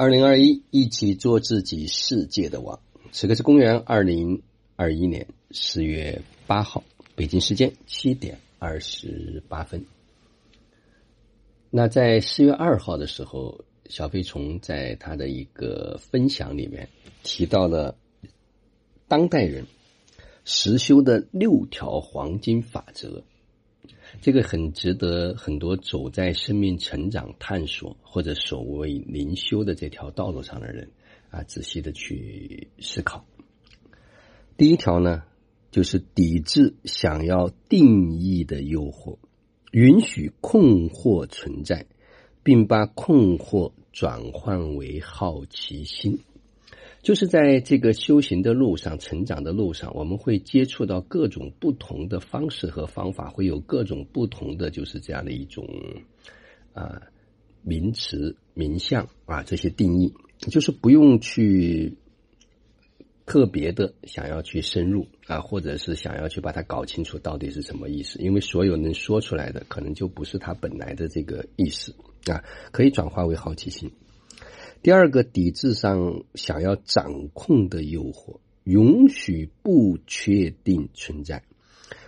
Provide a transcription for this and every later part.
二零二一，一起做自己世界的王。此刻是公元二零二一年四月八号，北京时间七点二十八分。那在四月二号的时候，小飞虫在他的一个分享里面提到了当代人实修的六条黄金法则。这个很值得很多走在生命成长探索或者所谓灵修的这条道路上的人啊，仔细的去思考。第一条呢，就是抵制想要定义的诱惑，允许困惑存在，并把困惑转换为好奇心。就是在这个修行的路上、成长的路上，我们会接触到各种不同的方式和方法，会有各种不同的就是这样的一种啊名词、名相啊这些定义，就是不用去特别的想要去深入啊，或者是想要去把它搞清楚到底是什么意思，因为所有能说出来的，可能就不是它本来的这个意思啊，可以转化为好奇心。第二个，抵制上想要掌控的诱惑，允许不确定存在，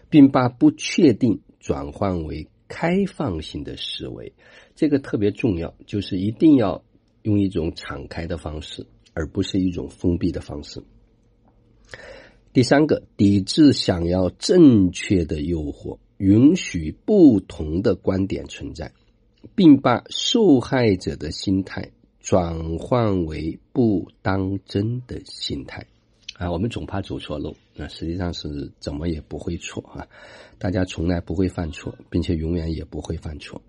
并把不确定转换为开放性的思维，这个特别重要，就是一定要用一种敞开的方式，而不是一种封闭的方式。第三个，抵制想要正确的诱惑，允许不同的观点存在，并把受害者的心态。转换为不当真的心态啊！我们总怕走错路，那实际上是怎么也不会错啊！大家从来不会犯错，并且永远也不会犯错。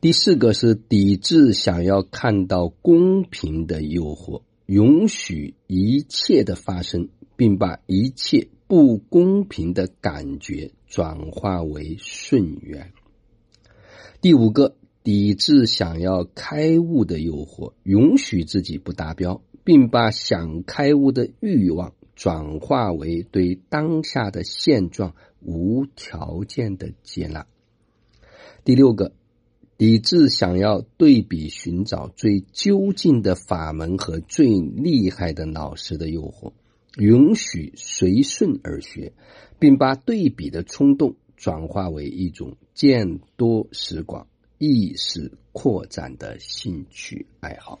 第四个是抵制想要看到公平的诱惑，允许一切的发生，并把一切不公平的感觉转化为顺缘。第五个。抵制想要开悟的诱惑，允许自己不达标，并把想开悟的欲望转化为对当下的现状无条件的接纳。第六个，抵制想要对比寻找最究竟的法门和最厉害的老师的诱惑，允许随顺而学，并把对比的冲动转化为一种见多识广。意识扩展的兴趣爱好，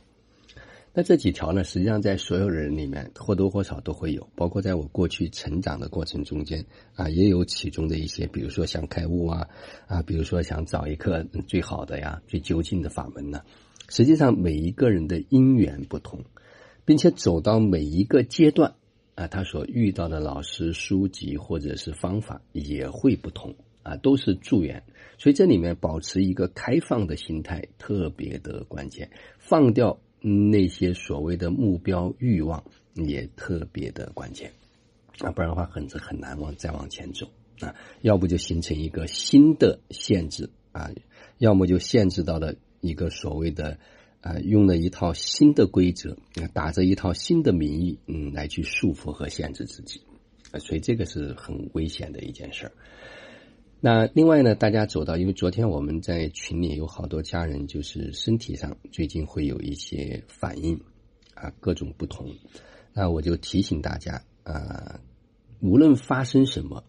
那这几条呢，实际上在所有人里面或多或少都会有，包括在我过去成长的过程中间啊，也有其中的一些，比如说想开悟啊啊，比如说想找一个最好的呀、最究竟的法门呢。实际上，每一个人的因缘不同，并且走到每一个阶段啊，他所遇到的老师、书籍或者是方法也会不同。啊，都是助缘，所以这里面保持一个开放的心态特别的关键，放掉那些所谓的目标欲望也特别的关键，啊，不然的话很很难往再往前走。啊，要不就形成一个新的限制。啊，要么就限制到了一个所谓的啊，用了一套新的规则，打着一套新的名义，嗯，来去束缚和限制自己，啊，所以这个是很危险的一件事儿。那另外呢，大家走到，因为昨天我们在群里有好多家人，就是身体上最近会有一些反应，啊，各种不同。那我就提醒大家啊，无论发生什么，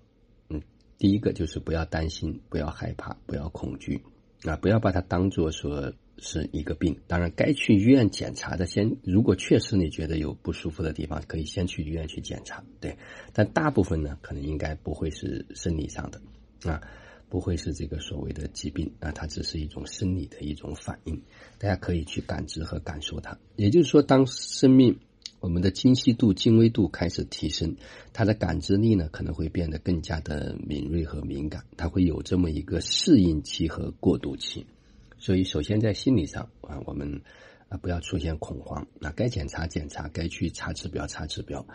嗯，第一个就是不要担心，不要害怕，不要恐惧，啊，不要把它当做说是一个病。当然，该去医院检查的，先如果确实你觉得有不舒服的地方，可以先去医院去检查，对。但大部分呢，可能应该不会是生理上的。啊，不会是这个所谓的疾病啊，它只是一种生理的一种反应，大家可以去感知和感受它。也就是说，当生命我们的精细度、精微度开始提升，它的感知力呢可能会变得更加的敏锐和敏感，它会有这么一个适应期和过渡期。所以，首先在心理上啊，我们啊不要出现恐慌，那该检查检查，该去查指标查指标。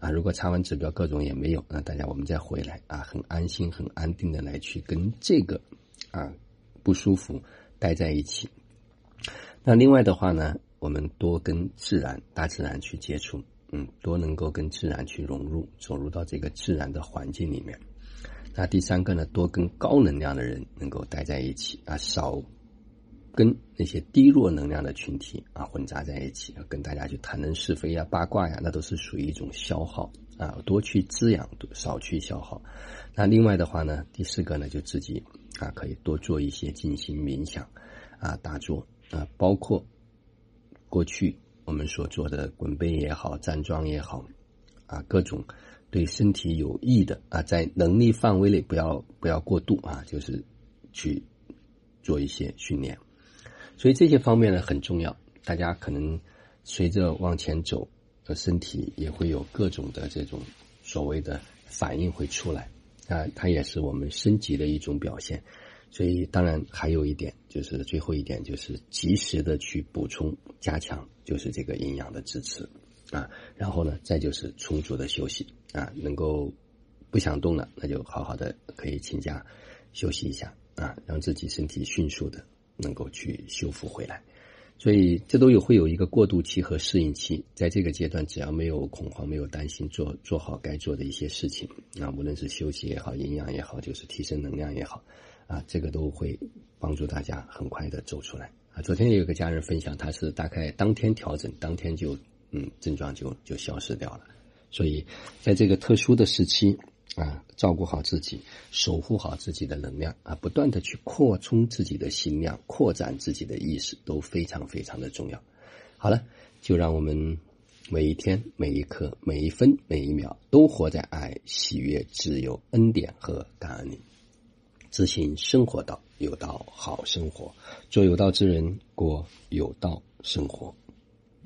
啊，如果查完指标各种也没有，那大家我们再回来啊，很安心、很安定的来去跟这个啊不舒服待在一起。那另外的话呢，我们多跟自然、大自然去接触，嗯，多能够跟自然去融入，走入到这个自然的环境里面。那第三个呢，多跟高能量的人能够待在一起啊，少跟那些低弱能量的群体啊混杂在一起，跟大家去谈论是非呀、八卦呀，那都是属于一种消耗啊，多去滋养，少去消耗。那另外的话呢，第四个呢，就自己啊可以多做一些静心冥想啊、打坐啊，包括过去我们所做的滚背也好、站桩也好啊，各种对身体有益的啊，在能力范围内不要不要过度啊，就是去做一些训练。所以这些方面呢很重要，大家可能随着往前走，呃，身体也会有各种的这种所谓的反应会出来啊，它也是我们升级的一种表现。所以当然还有一点，就是最后一点就是及时的去补充加强，就是这个营养的支持啊，然后呢再就是充足的休息啊，能够不想动了，那就好好的可以请假休息一下啊，让自己身体迅速的。能够去修复回来，所以这都有会有一个过渡期和适应期。在这个阶段，只要没有恐慌、没有担心，做做好该做的一些事情啊，无论是休息也好、营养也好，就是提升能量也好，啊，这个都会帮助大家很快的走出来啊。昨天也有个家人分享，他是大概当天调整，当天就嗯症状就就消失掉了。所以在这个特殊的时期。啊，照顾好自己，守护好自己的能量啊，不断的去扩充自己的心量，扩展自己的意识，都非常非常的重要。好了，就让我们每一天、每一刻、每一分、每一秒，都活在爱、喜悦、自由、恩典和感恩里，执行生活道，有道好生活，做有道之人，过有道生活。